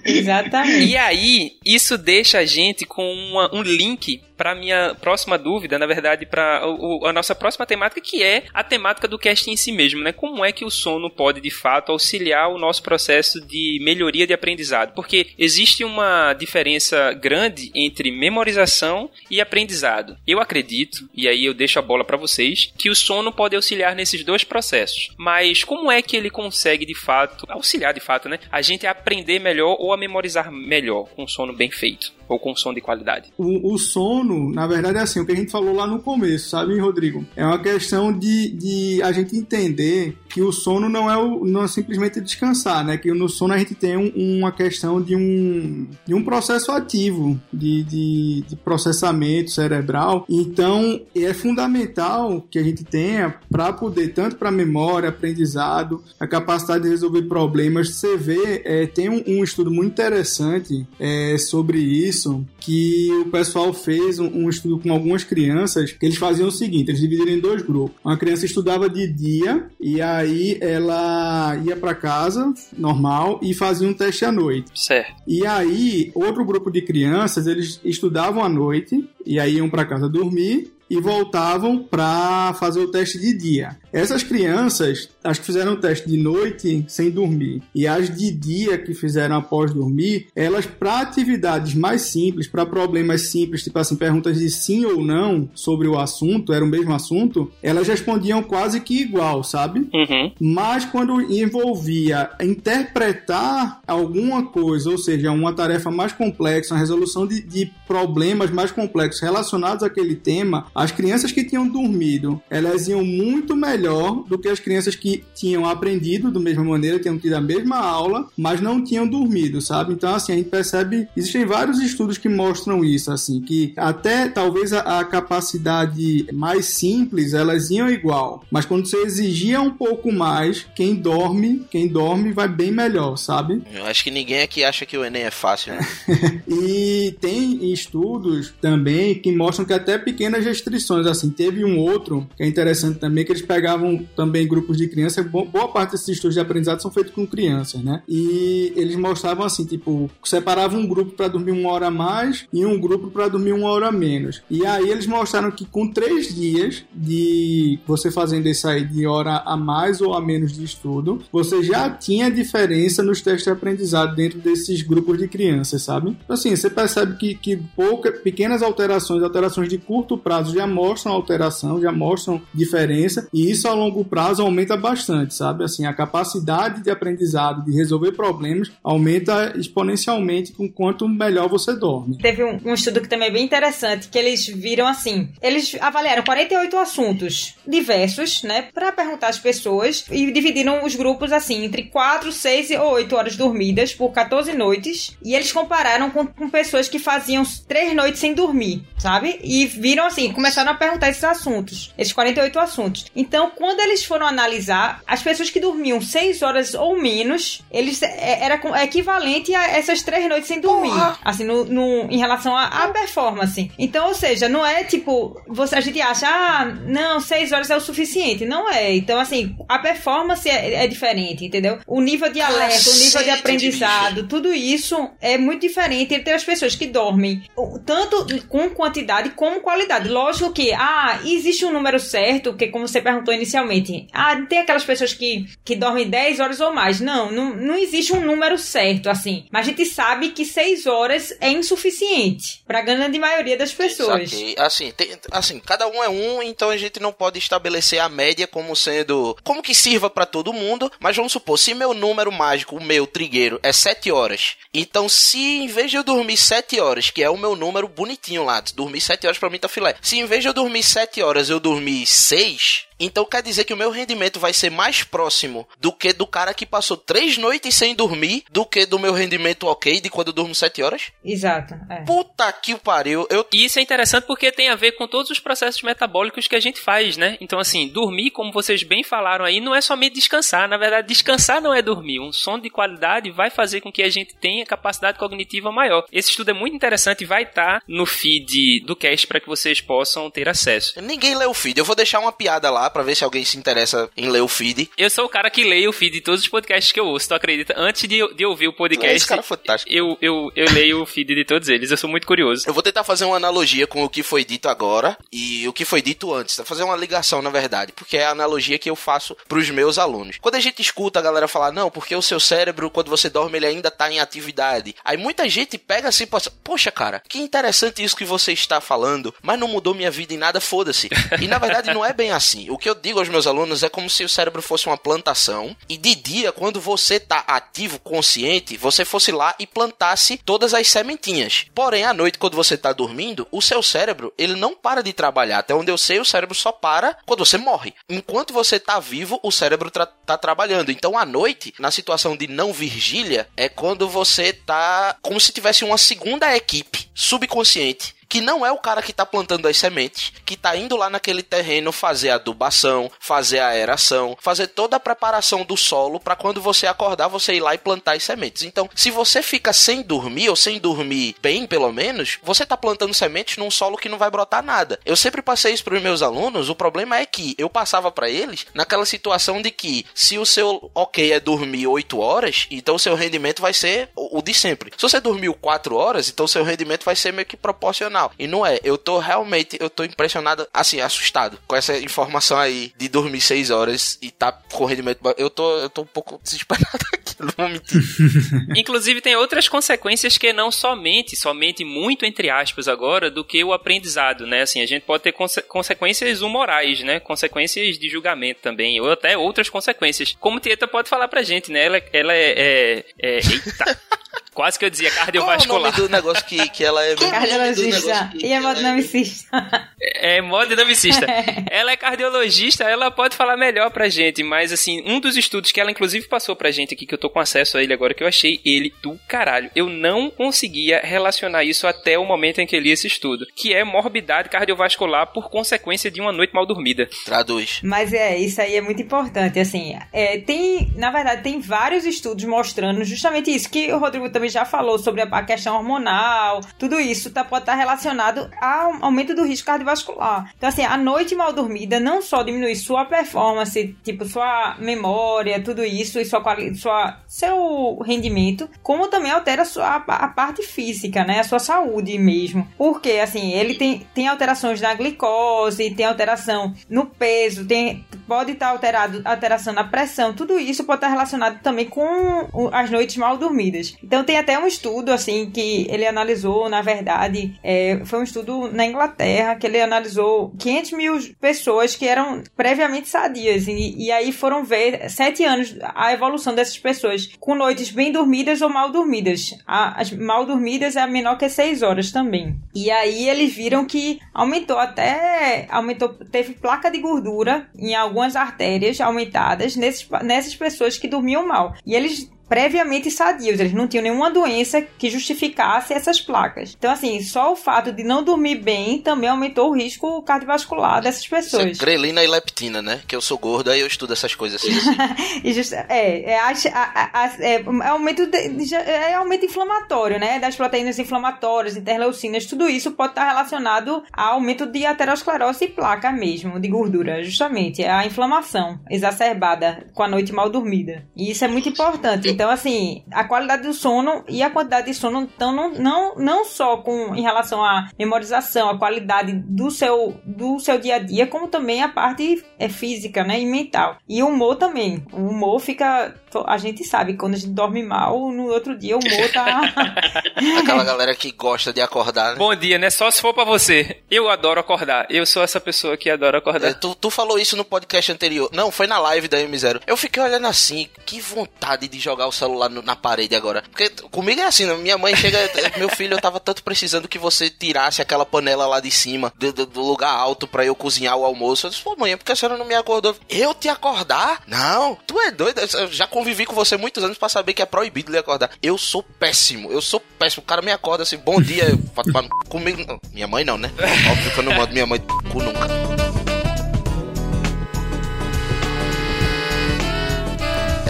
[SPEAKER 4] Exatamente.
[SPEAKER 2] E aí, isso deixa a gente com uma- um link para minha próxima dúvida, na verdade, para a nossa próxima temática, que é a temática do cast em si mesmo, né? Como é que o sono pode, de fato, auxiliar o nosso processo de melhoria de aprendizado? Porque existe uma diferença grande entre memorização e aprendizado. Eu acredito, e aí eu deixo a bola para vocês, que o sono pode auxiliar nesses dois processos. Mas como é que ele consegue, de fato, auxiliar, de fato, né? A gente a aprender melhor ou a memorizar melhor com sono bem feito? Ou com som de qualidade?
[SPEAKER 3] O, o sono, na verdade, é assim, o que a gente falou lá no começo, sabe, Rodrigo? É uma questão de, de a gente entender que o sono não é, o, não é simplesmente descansar, né? Que no sono a gente tem um- uma questão de um, de um processo ativo de, de, de processamento cerebral. Então, é fundamental que a gente tenha para poder, tanto para memória, aprendizado, a capacidade de resolver problemas. Você vê, é, tem um, um estudo muito interessante é, sobre isso, que o pessoal fez um, um estudo com algumas crianças, que eles faziam o seguinte, eles dividiram em dois grupos. Uma criança estudava de dia, e aí ela ia para casa, normal, e fazia um teste à noite.
[SPEAKER 2] Certo.
[SPEAKER 3] E aí, outro grupo de crianças, eles estudavam à noite e aí iam para casa dormir e voltavam para fazer o teste de dia. Essas crianças, as que fizeram o teste de noite sem dormir e as de dia que fizeram após dormir, elas para atividades mais simples, para problemas simples, tipo assim, perguntas de sim ou não sobre o assunto, era o mesmo assunto, elas respondiam quase que igual, sabe?
[SPEAKER 2] Uhum.
[SPEAKER 3] Mas quando envolvia interpretar alguma coisa, ou seja, uma tarefa mais complexa, uma resolução de, de problemas mais complexos relacionados àquele tema, as crianças que tinham dormido, elas iam muito melhor do que as crianças que tinham aprendido da mesma maneira, tinham tido a mesma aula, mas não tinham dormido, sabe? Então, assim, a gente percebe, existem vários estudos que mostram isso, assim, que até talvez a, a capacidade mais simples, elas iam igual, mas quando você exigia um pouco mais, quem dorme, quem dorme vai bem melhor, sabe?
[SPEAKER 1] Eu acho que ninguém aqui acha que o Enem é fácil, né?
[SPEAKER 3] E tem estudos também que mostram que até pequenas restrições, assim, teve um outro que é interessante também, que eles pegavam também grupos de crianças, bo- boa parte desses estudos de aprendizado são feitos com crianças, né? E eles mostravam assim, tipo, separavam um grupo para dormir uma hora a mais e um grupo para dormir uma hora a menos. E aí eles mostraram que com três dias de você fazendo isso aí de hora a mais ou a menos de estudo, você já tinha diferença nos testes de aprendizado dentro desses grupos de crianças, sabe? Assim, você percebe que, que pouca, pequenas alterações, alterações de curto prazo já mostram alteração, já mostram diferença, e isso a longo prazo aumenta bastante, sabe? Assim, a capacidade de aprendizado, de resolver problemas, aumenta exponencialmente com quanto melhor você dorme.
[SPEAKER 4] Teve um, um estudo que também é bem interessante, que eles viram assim, eles avaliaram 48 assuntos diversos, né, Pra perguntar às pessoas e dividiram os grupos assim, entre 4, 6 ou 8 horas dormidas por 14 noites, e eles compararam com, com pessoas que faziam 3 noites sem dormir, sabe? E viram assim, começaram a perguntar esses assuntos, esses 48 assuntos. Então, quando eles foram analisar, as pessoas que dormiam 6 horas ou menos, eles é, era com- equivalente a essas 3 noites sem dormir. Assim, no, no- em relação à performance. Então, ou seja, não é tipo, você, a gente acha, ah, não, 6 horas é o suficiente. Não é. Então, assim, a performance é, é diferente, entendeu? O nível de alerta, o nível de
[SPEAKER 1] Cacete,
[SPEAKER 4] aprendizado, tudo isso é muito diferente entre as pessoas que dormem, tanto com quantidade como qualidade. Lógico que, ah, existe um número certo, que como você perguntou inicialmente, ah, tem aquelas pessoas que, que dormem 10 horas ou mais. Não, não, não existe um número certo, assim. Mas a gente sabe que 6 horas é insuficiente para a grande maioria das pessoas.
[SPEAKER 1] Assim, tem- assim, cada um é um, então a gente não pode estabelecer a média como sendo. Como que sirva pra todo mundo, mas vamos supor, se meu número mágico, o meu trigueiro, é 7 horas. Então, se em vez de eu dormir 7 horas, que é o meu número bonitinho lá, dormir 7 horas pra mim tá filé. Se em vez de eu dormir 7 horas eu dormir 6, então quer dizer que o meu rendimento vai ser mais próximo do que do cara que passou 3 noites sem dormir, do que do meu rendimento ok de quando eu durmo 7 horas?
[SPEAKER 4] Exato. é.
[SPEAKER 1] Puta que pariu, eu
[SPEAKER 2] E isso é interessante porque tem a ver com todos os processos metabólicos que a gente faz, né? Então, assim, dormir, como vocês bem falaram aí, não é somente descansar. Na verdade, descansar não é dormir. Um sono de qualidade vai fazer com que a gente tenha capacidade cognitiva maior. Esse estudo é muito interessante e vai estar no feed do cast para que vocês possam ter acesso.
[SPEAKER 1] Ninguém lê o feed. Eu vou deixar uma piada lá pra ver se alguém se interessa em ler o feed.
[SPEAKER 2] Eu sou o cara que leio o feed de todos os podcasts que eu ouço, tu acredita? Antes de, de ouvir o podcast,
[SPEAKER 1] Esse cara é fantástico.
[SPEAKER 2] eu, eu, eu leio o feed de todos eles. Eu sou muito curioso.
[SPEAKER 1] Eu vou tentar fazer uma analogia com o que foi dito agora e o que foi dito antes. Tá? Fazer uma ligação, na verdade, porque é a analogia que eu faço pros meus alunos. Quando a gente escuta a galera falar, não, porque o seu cérebro, quando você dorme, ele ainda tá em atividade. Aí muita gente pega assim e poxa, cara, que interessante isso que você está falando, mas não mudou minha vida em nada, foda-se. E na verdade não é bem assim. O que eu digo aos meus alunos é como se o cérebro fosse uma plantação e de dia, quando você tá ativo, consciente, você fosse lá e plantasse todas as sementinhas. Porém, à noite, quando você tá dormindo, o seu cérebro, ele não para de trabalhar. Até onde eu sei, o cérebro só para quando você morre. Enquanto você tá vivo, o cérebro tra tá trabalhando. Então, à noite, na situação de não vigília, é quando você tá como se tivesse uma segunda equipe subconsciente que não é o cara que tá plantando as sementes, que tá indo lá naquele terreno fazer adubação, fazer aeração, fazer toda a preparação do solo para quando você acordar você ir lá e plantar as sementes. Então, se você fica sem dormir ou sem dormir bem, pelo menos, você tá plantando sementes num solo que não vai brotar nada. Eu sempre passei isso para os meus alunos, o problema é que eu passava para eles naquela situação de que se o seu OK é dormir 8 horas, então o seu rendimento vai ser o de sempre. Se você dormiu 4 horas, então o seu rendimento vai ser meio que proporcional. E não é. Eu tô realmente, eu tô impressionado, assim, assustado com essa informação aí de dormir 6 horas e tá com rendimento. Eu tô, eu tô um pouco desesperado aqui, não vou mentir.
[SPEAKER 2] Inclusive tem outras consequências que não somente, somente muito entre aspas agora, do que o aprendizado, né? Assim, a gente pode ter conse consequências humorais, né? Consequências de julgamento também, ou até outras consequências. Como Tieta pode falar pra gente, né? Ela, ela é, é, é eita. Quase que eu dizia
[SPEAKER 1] Qual é o
[SPEAKER 2] cardiovascular.
[SPEAKER 1] nome do negócio que, que ela é...
[SPEAKER 4] Cardiologista e hemodinamicista.
[SPEAKER 2] É hemodinamicista. ela é cardiologista, ela pode falar melhor pra gente, mas assim, um dos estudos que ela inclusive passou pra gente aqui, que eu tô com acesso a ele agora, que eu achei ele do caralho. Eu não conseguia relacionar isso até o momento em que li esse estudo, que é morbidade cardiovascular por consequência de uma noite mal dormida.
[SPEAKER 1] Traduz.
[SPEAKER 4] Mas é, isso aí é muito importante, assim, é, tem, na verdade, tem vários estudos mostrando justamente isso, que o Rodrigo também já falou sobre a, questão hormonal, tudo isso tá, pode estar relacionado ao aumento do risco cardiovascular. Então, assim, a noite mal dormida não só diminui sua performance, tipo, sua memória, tudo isso, e sua, sua seu rendimento, como também altera a, sua, a parte física, né, a sua saúde mesmo. Porque, assim, ele tem, tem alterações na glicose, tem alteração no peso, tem pode estar alterado, alteração na pressão, tudo isso pode estar relacionado também com as noites mal dormidas. Então tem até um estudo assim que ele analisou, na verdade, é, foi um estudo na Inglaterra que ele analisou 500 mil pessoas que eram previamente sadias e, e aí foram ver sete anos a evolução dessas pessoas com noites bem dormidas ou mal dormidas. A- as mal dormidas é menor que seis horas também. E aí eles viram que aumentou até aumentou teve placa de gordura em algumas artérias aumentadas nesses, nessas pessoas que dormiam mal. E eles previamente sadios, eles não tinham nenhuma doença que justificasse essas placas. Então, assim, só o fato de não dormir bem também aumentou o risco cardiovascular dessas
[SPEAKER 1] Isso é
[SPEAKER 4] pessoas.
[SPEAKER 1] grelina e leptina, né? Que eu sou gordo, aí eu estudo essas coisas assim.
[SPEAKER 4] E just- é, é, a- a- a- é, é aumento de- de- é aumento inflamatório, né? Das proteínas inflamatórias, interleucinas, tudo isso pode estar relacionado ao aumento de aterosclerose e placa mesmo, de gordura, justamente. É a inflamação exacerbada com a noite mal dormida. E isso é muito importante. Então, assim, a qualidade do sono e a quantidade de sono, então, não, não, não só com em relação à memorização, a qualidade do seu, do seu dia a dia, como também a parte é, física, né? E mental. E o humor também. O humor fica. A gente sabe, quando a gente dorme mal, no outro dia o humor tá.
[SPEAKER 1] Aquela galera que gosta de acordar, né?
[SPEAKER 2] Bom dia, né? Só se for pra você. Eu adoro acordar. Eu sou essa pessoa que adora
[SPEAKER 1] É,
[SPEAKER 2] acordar.
[SPEAKER 1] tu, tu falou isso no podcast anterior. Não, foi na live da M0. Eu fiquei olhando assim, que vontade de jogar o celular no- na parede agora. Porque comigo é assim, né? minha mãe chega, meu filho, eu tava tanto precisando que você tirasse aquela panela lá de cima, do, do- do lugar alto pra eu cozinhar o almoço. Eu disse, pô, mãe, por que a senhora não me acordou? Eu te acordar? Não, tu é doido. Eu já convivi com você muitos anos pra saber que é proibido lhe acordar. Eu sou péssimo, eu sou péssimo. O cara me acorda assim, bom dia, eu falo, "Pá, comigo. não." Minha mãe não, né? Óbvio que eu não mando minha mãe cu nunca.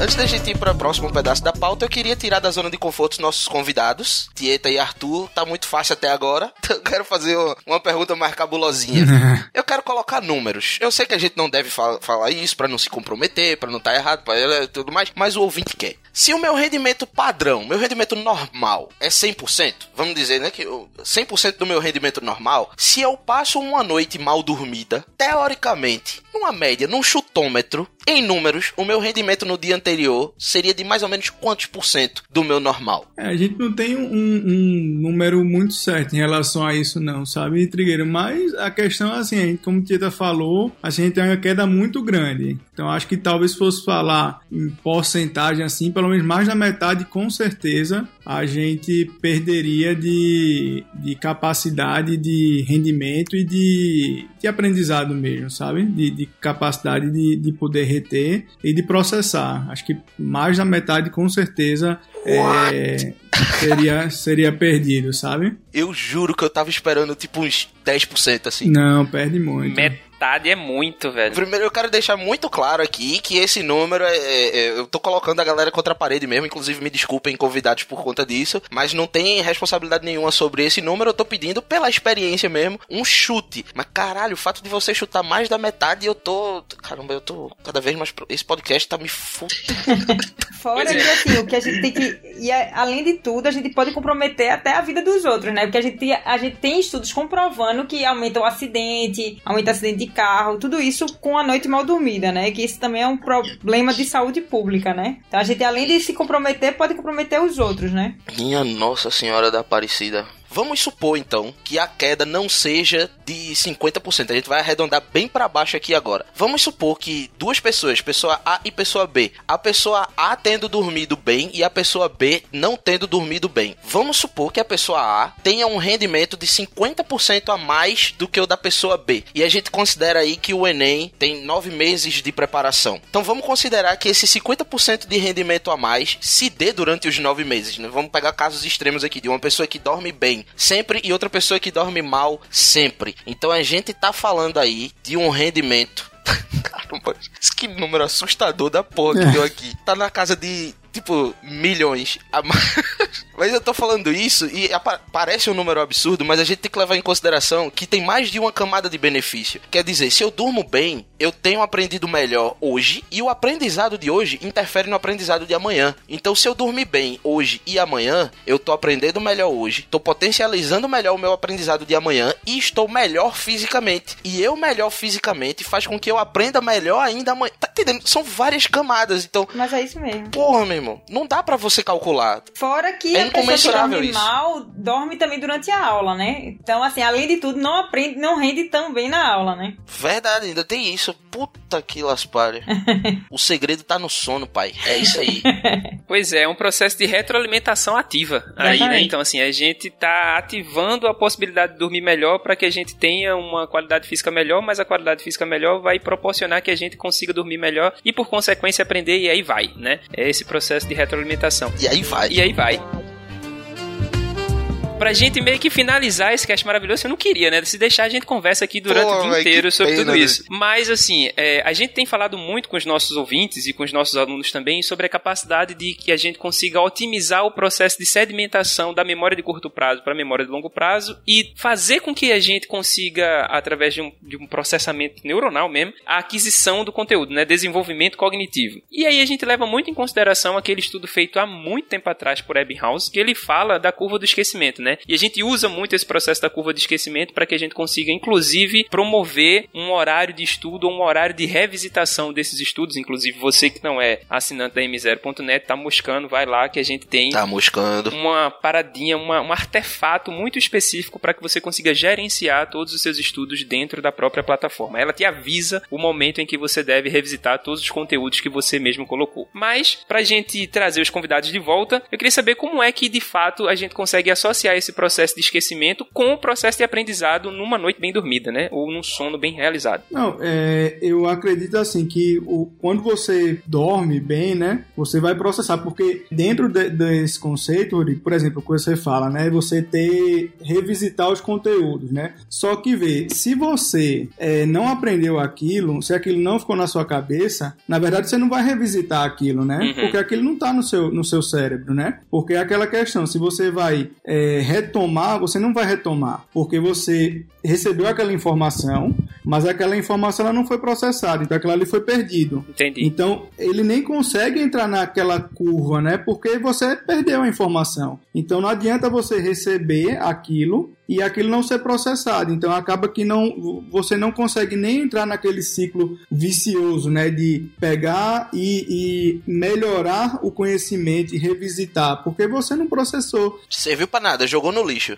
[SPEAKER 1] Antes da gente ir para o próximo pedaço da pauta, eu queria tirar da zona de conforto os nossos convidados, Tieta e Arthur. Tá muito fácil até agora. Então eu quero fazer uma- pergunta mais cabulosinha. eu quero colocar números. Eu sei que a gente não deve fa- falar isso para não se comprometer, para não estar errado, para tudo mais, mas o ouvinte quer. Se o meu rendimento padrão, meu rendimento normal é 100%, vamos dizer, né, que eu- 100% do meu rendimento normal, se eu passo uma noite mal dormida, teoricamente, numa média, num chutômetro, em números, o meu rendimento no dia anterior seria de mais ou menos quantos por cento do meu normal?
[SPEAKER 3] É, a gente não tem um, um número muito certo em relação a isso, não, sabe, Trigueiro? Mas a questão é assim, como o Tieta falou, a gente tem uma queda muito grande. Então acho que talvez fosse falar em porcentagem assim, pelo menos mais da metade, com certeza, a gente perderia de, de capacidade de rendimento e de, de aprendizado mesmo, sabe? De, de capacidade de, de poder reter e de processar. Acho que mais da metade, com certeza, é, seria, seria perdido, sabe?
[SPEAKER 1] Eu juro que eu tava esperando tipo uns 10% assim.
[SPEAKER 3] Não, perde muito.
[SPEAKER 2] Metade é muito, velho.
[SPEAKER 1] Primeiro, eu quero deixar muito claro aqui que esse número é, é- é- Eu tô colocando a galera contra a parede mesmo. Inclusive, me desculpem convidados por conta disso. Mas não tem responsabilidade nenhuma sobre esse número. Eu tô pedindo, pela experiência mesmo, um chute. Mas caralho, o fato de você chutar mais da metade, eu tô. Caramba, eu tô cada vez mais. pro- Esse podcast tá me fudendo.
[SPEAKER 4] Fora
[SPEAKER 2] é.
[SPEAKER 4] que, assim, o que a gente tem que. E além de tudo, a gente pode comprometer até a vida dos outros, né? Porque a gente, a gente tem estudos comprovando que aumenta o acidente, aumenta o acidente de carro, tudo isso com a noite mal dormida, né? Que isso também é um problema de saúde pública, né? Então a gente, além de se comprometer, pode comprometer os outros, né?
[SPEAKER 1] Minha Nossa Senhora da Aparecida. Vamos supor então que a queda não seja de 50%. A gente vai arredondar bem para baixo aqui agora. Vamos supor que duas pessoas, pessoa A e pessoa B, a pessoa A tendo dormido bem e a pessoa B não tendo dormido bem. Vamos supor que a pessoa A tenha um rendimento de 50% a mais do que o da pessoa B. E a gente considera aí que o Enem tem nove meses de preparação. Então vamos considerar que esse 50% de rendimento a mais se dê durante os nove meses. Né? Vamos pegar casos extremos aqui de uma pessoa que dorme bem sempre e outra pessoa que dorme mal sempre. Então a gente tá falando aí de um rendimento. Caramba, que número assustador da porra que deu aqui. Tá na casa de, tipo, milhões a mais. Mas eu tô falando isso e parece um número absurdo, mas a gente tem que levar em consideração que tem mais de uma camada de benefício. Quer dizer, se eu durmo bem, eu tenho aprendido melhor hoje e o aprendizado de hoje interfere no aprendizado de amanhã. Então, se eu dormir bem hoje e amanhã, eu tô aprendendo melhor hoje, tô potencializando melhor o meu aprendizado de amanhã e estou melhor fisicamente. E eu melhor fisicamente faz com que eu aprenda melhor ainda amanhã. Tá entendendo? São várias camadas. Então,
[SPEAKER 4] Mas é isso mesmo.
[SPEAKER 1] porra, meu irmão, não dá pra você calcular.
[SPEAKER 4] Fora que
[SPEAKER 1] É
[SPEAKER 4] a pessoa que
[SPEAKER 1] incomensurável
[SPEAKER 4] dorme
[SPEAKER 1] isso.
[SPEAKER 4] mal, dorme também durante a aula, né? Então, assim, além de tudo, não aprende, não rende tão bem na aula, né?
[SPEAKER 1] Verdade, ainda tem isso. Puta que laspalha. o segredo tá no sono, pai. É isso aí.
[SPEAKER 2] Pois é, é um processo de retroalimentação ativa aí, né? Então, assim, a gente tá ativando a possibilidade de dormir melhor para que a gente tenha uma qualidade física melhor, mas a qualidade física melhor vai proporcionar que a gente consiga dormir melhor e, por consequência, aprender e aí vai, né? É esse processo de retroalimentação.
[SPEAKER 1] E aí vai.
[SPEAKER 2] E aí vai. Pra gente meio que finalizar esse cast maravilhoso, eu não queria, né? Se deixar, a gente conversa aqui durante
[SPEAKER 1] Pô,
[SPEAKER 2] o dia inteiro sobre
[SPEAKER 1] pena,
[SPEAKER 2] tudo isso. Mas, assim, é, a gente tem falado muito com os nossos ouvintes e com os nossos alunos também sobre a capacidade de que a gente consiga otimizar o processo de sedimentação da memória de curto prazo para a memória de longo prazo e fazer com que a gente consiga, através de um, de um processamento neuronal mesmo, a aquisição do conteúdo, né? Desenvolvimento cognitivo. E aí a gente leva muito em consideração aquele estudo feito há muito tempo atrás por Ebbinghaus, que ele fala da curva do esquecimento, né? E a gente usa muito esse processo da curva de esquecimento para que a gente consiga, inclusive, promover um horário de estudo ou um horário de revisitação desses estudos. Inclusive, você que não é assinante da M0.net, tá moscando, vai lá que a gente tem
[SPEAKER 1] Tá moscando.
[SPEAKER 2] uma paradinha, uma- um artefato muito específico para que você consiga gerenciar todos os seus estudos dentro da própria plataforma. Ela te avisa o momento em que você deve revisitar todos os conteúdos que você mesmo colocou. Mas, pra gente trazer os convidados de volta, eu queria saber como é que de fato a gente consegue associar esse processo de esquecimento com o processo de aprendizado numa noite bem dormida, né? Ou num sono bem realizado.
[SPEAKER 3] Não, é, eu acredito assim que o, quando você dorme bem, né, você vai processar, porque dentro de- desse conceito, por exemplo, o que você fala, né, você ter revisitar os conteúdos, né. Só que vê, se você é, não aprendeu aquilo, se aquilo não ficou na sua cabeça, na verdade você não vai revisitar aquilo, né,
[SPEAKER 2] Uhum.
[SPEAKER 3] porque aquilo não tá no seu, no seu cérebro, né. Porque é aquela questão, se você vai é, retomar, você não vai retomar, porque você recebeu aquela informação, mas aquela informação ela não foi processada, então aquilo ali foi perdido.
[SPEAKER 2] Entendi.
[SPEAKER 3] Então, ele nem consegue entrar naquela curva, né? Porque você perdeu a informação. Então, não adianta você receber aquilo e aquilo não ser processado. Então acaba que não você não consegue nem entrar naquele ciclo vicioso, né, de pegar e, e melhorar o conhecimento e revisitar, porque você não processou.
[SPEAKER 1] Serviu pra nada, jogou no lixo.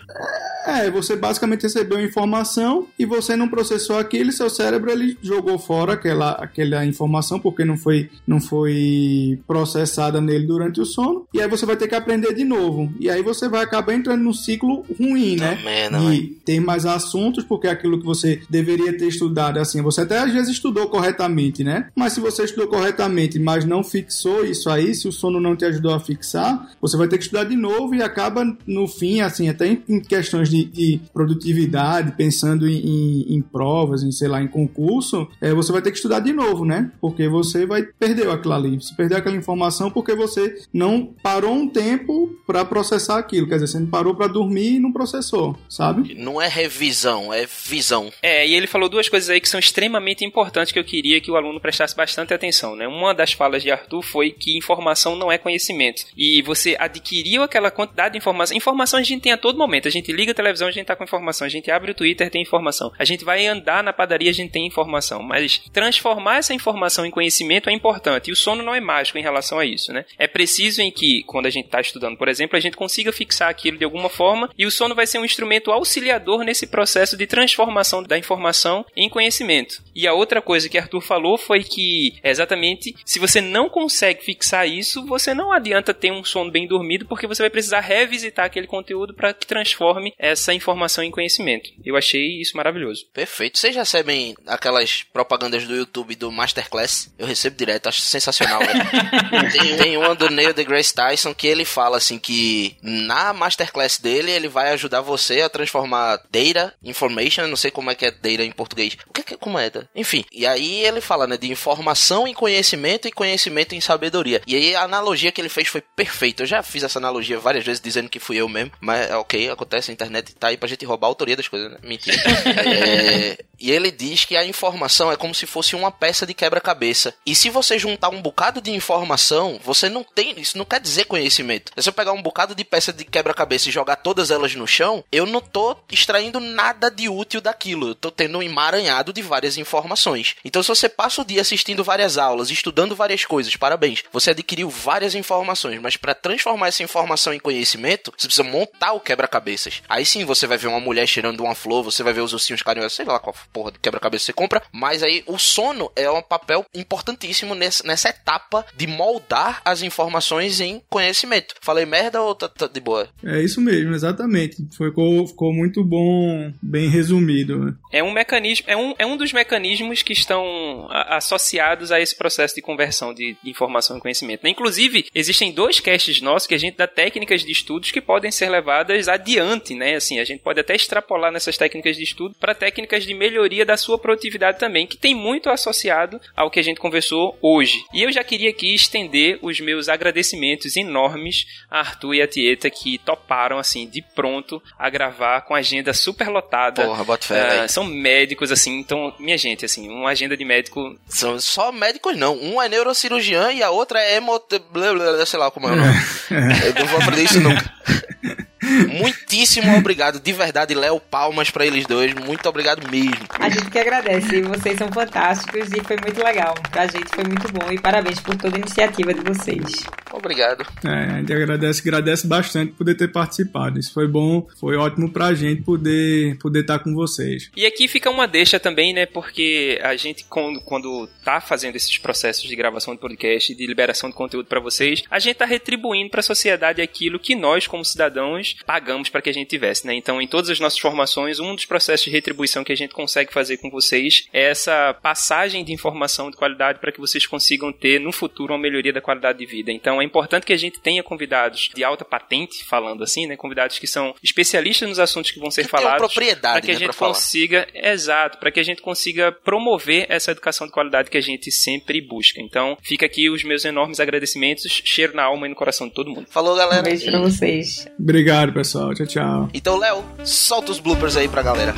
[SPEAKER 3] É, você basicamente recebeu informação e você não processou aquilo, seu cérebro ele jogou fora aquela, aquela informação porque não foi, não foi processada nele durante o sono, e aí você vai ter que aprender de novo. E aí você vai acabar entrando num ciclo ruim, né? De
[SPEAKER 1] véi.
[SPEAKER 3] ter mais assuntos, porque aquilo que você deveria ter estudado, assim, você até às vezes estudou corretamente, né? Mas se você estudou corretamente, mas não fixou isso aí, se o sono não te ajudou a fixar, você vai ter que estudar de novo e acaba no fim, assim, até em, questões de, de produtividade, pensando em, em- em provas, em, sei lá, em concurso, é, você vai ter que estudar de novo, né? Porque você vai perder aquilo ali. Você perdeu aquela informação porque você não parou um tempo para processar aquilo. Quer dizer, você não parou para dormir e não processou, sabe?
[SPEAKER 1] Não é revisão, é visão.
[SPEAKER 2] É, e ele falou duas coisas aí que são extremamente importantes que eu queria que o aluno prestasse bastante atenção, né? Uma das falas de Arthur foi que informação não é conhecimento. E você adquiriu aquela quantidade de informação. Informação a gente tem a todo momento. A gente liga a televisão, a gente tá com informação. A gente abre o Twitter, tem informação. A gente vai andar na padaria, a gente tem informação. Mas transformar essa informação em conhecimento é importante. E o sono não é mágico em relação a isso, né? É preciso em que, quando a gente está estudando, por exemplo, a gente consiga fixar aquilo de alguma forma e o sono vai ser um instrumento auxiliador nesse processo de transformação da informação em conhecimento. E a outra coisa que Arthur falou foi que, exatamente, se você não consegue fixar isso, você não adianta ter um sono bem dormido, porque você vai precisar revisitar aquele conteúdo para que transforme essa informação em conhecimento. Eu achei isso maravilhoso.
[SPEAKER 1] Perfeito. Vocês recebem aquelas propagandas do YouTube do Masterclass? Eu recebo direto, acho sensacional, velho. tem, tem uma do Neil deGrasse Tyson que ele fala assim que na Masterclass dele ele vai ajudar você a transformar data, information, não sei como é que é data em português. O que é que, como é? Enfim, e aí ele fala, né, de informação em conhecimento e conhecimento em sabedoria. E aí a analogia que ele fez foi perfeita. Eu já fiz essa analogia várias vezes dizendo que fui eu mesmo, mas é ok, acontece, a internet tá aí pra gente roubar a autoria das coisas, né? Mentira. É, e ele diz que a informação é como se fosse uma peça de quebra-cabeça. E se você juntar um bocado de informação, você não tem. Isso não quer dizer conhecimento. Se eu pegar um bocado de peça de quebra-cabeça e jogar todas elas no chão, eu não tô extraindo nada de útil daquilo. Eu tô tendo um emaranhado de várias informações. Então, se você passa o dia assistindo várias aulas, estudando várias coisas, parabéns. Você adquiriu várias informações, mas para transformar essa informação em conhecimento, você precisa montar o quebra-cabeças. Aí sim você vai ver uma mulher cheirando uma flor, você vai ver os ursinhos carinhosos, sei lá qual porra de quebra-cabeça você compra, mas aí o sono é um papel importantíssimo nessa, nessa etapa de moldar as informações em conhecimento. Falei merda ou tá, tá de boa?
[SPEAKER 3] É isso mesmo, exatamente. Ficou, ficou muito bom, bem resumido. né?
[SPEAKER 2] É um mecanismo, é um, é um dos mecanismos que estão a- associados a esse processo de conversão de, de informação e conhecimento. né? Inclusive, existem dois casts nossos que a gente dá técnicas de estudos que podem ser levadas adiante, né? Assim, a gente pode até extrapolar nessas técnicas de estudo para técnicas de melhoria da sua produtividade também, que tem muito associado ao que a gente conversou hoje. E eu já queria aqui estender os meus agradecimentos enormes a Arthur e a Tieta que toparam assim de pronto a gravar com a agenda super lotada.
[SPEAKER 1] Porra, bota fé, velho.
[SPEAKER 2] são médicos, assim, então, minha gente, assim, uma agenda de médico.
[SPEAKER 1] São só médicos não. Um é neurocirurgião e a outra é hemot... blá, blá, blá, sei lá como é o nome. Eu não vou aprender isso nunca. Muitíssimo obrigado, de verdade, Léo, palmas pra eles dois. Muito obrigado mesmo.
[SPEAKER 4] A gente que agradece, vocês são fantásticos e foi muito legal. Pra gente foi muito bom e parabéns por toda a iniciativa de vocês.
[SPEAKER 1] Obrigado.
[SPEAKER 3] É, a gente agradece, agradece bastante por poder ter participado. Isso foi bom, foi ótimo pra gente poder poder estar com vocês.
[SPEAKER 2] E aqui fica uma deixa também, né? Porque a gente, quando, quando tá fazendo esses processos de gravação de podcast, de liberação de conteúdo pra vocês, a gente tá retribuindo pra sociedade aquilo que nós, como cidadãos, pagamos pra que a gente tivesse, né? Então, em todas as nossas formações, um dos processos de retribuição que a gente consegue fazer com vocês é essa passagem de informação de qualidade para que vocês consigam ter no futuro uma melhoria da qualidade de vida. Então, é importante que a gente tenha convidados de alta patente, falando assim, né? Convidados que são especialistas nos assuntos que vão ser
[SPEAKER 1] Que
[SPEAKER 2] falados.
[SPEAKER 1] propriedade,
[SPEAKER 2] para que a
[SPEAKER 1] né,
[SPEAKER 2] gente
[SPEAKER 1] pra falar.
[SPEAKER 2] consiga, exato, para que a gente consiga promover essa educação de qualidade que a gente sempre busca. Então, fica aqui os meus enormes agradecimentos, cheiro na alma e no coração de todo mundo.
[SPEAKER 1] Falou,
[SPEAKER 4] Um
[SPEAKER 1] galera.
[SPEAKER 4] beijo pra vocês.
[SPEAKER 3] Obrigado, pessoal. Tchau, tchau.
[SPEAKER 1] Então, Léo, solta os bloopers aí pra galera.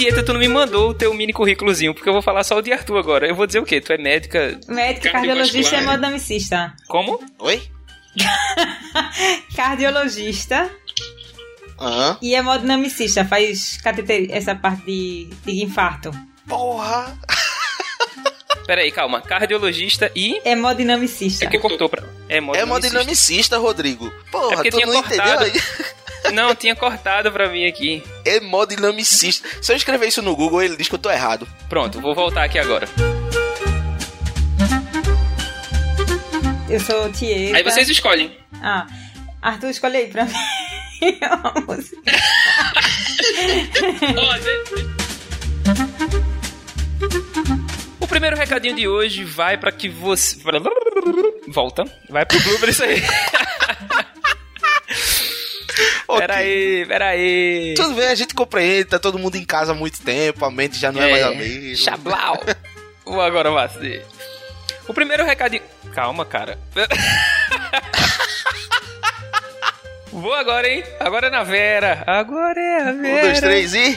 [SPEAKER 2] Tieta, tu não me mandou o teu mini currículozinho, porque eu vou falar só o de Arthur agora. Eu vou dizer o quê? Tu é médica.
[SPEAKER 4] Médica, cardiologista e
[SPEAKER 2] Cardiovascular.
[SPEAKER 4] hemodinamicista.
[SPEAKER 2] Como?
[SPEAKER 1] Oi?
[SPEAKER 4] Cardiologista
[SPEAKER 1] Aham.
[SPEAKER 4] e hemodinamicista. Faz cateter... essa parte de, de infarto.
[SPEAKER 1] Porra!
[SPEAKER 2] Pera aí, calma. Cardiologista e.
[SPEAKER 4] Hemodinamicista.
[SPEAKER 2] É que cortou pra. É
[SPEAKER 1] Hemodinamicista, Rodrigo. Porra,
[SPEAKER 2] É porque
[SPEAKER 1] tu não
[SPEAKER 2] cortado.
[SPEAKER 1] entendeu aí?
[SPEAKER 2] Não, tinha cortado pra mim aqui.
[SPEAKER 1] Hemodinamicista. Se eu escrever isso no Google, ele diz que eu tô errado.
[SPEAKER 2] Pronto, vou voltar aqui agora.
[SPEAKER 4] Eu sou Tieta.
[SPEAKER 2] Aí vocês escolhem.
[SPEAKER 4] Ah, Arthur, escolhe aí pra mim. uma música.
[SPEAKER 2] O primeiro recadinho de hoje vai pra que você. Volta. Vai pro Bloober isso aí. Pera aí, pera aí.
[SPEAKER 1] Tudo bem, a gente compreende, tá todo mundo em casa há muito tempo, a mente já não é, mais a mesma.
[SPEAKER 2] Chablau. Vou agora você. O primeiro recadinho. Calma, cara. Vou agora, hein? Agora é na Vera. Agora é a Vera.
[SPEAKER 1] Um, dois, três e.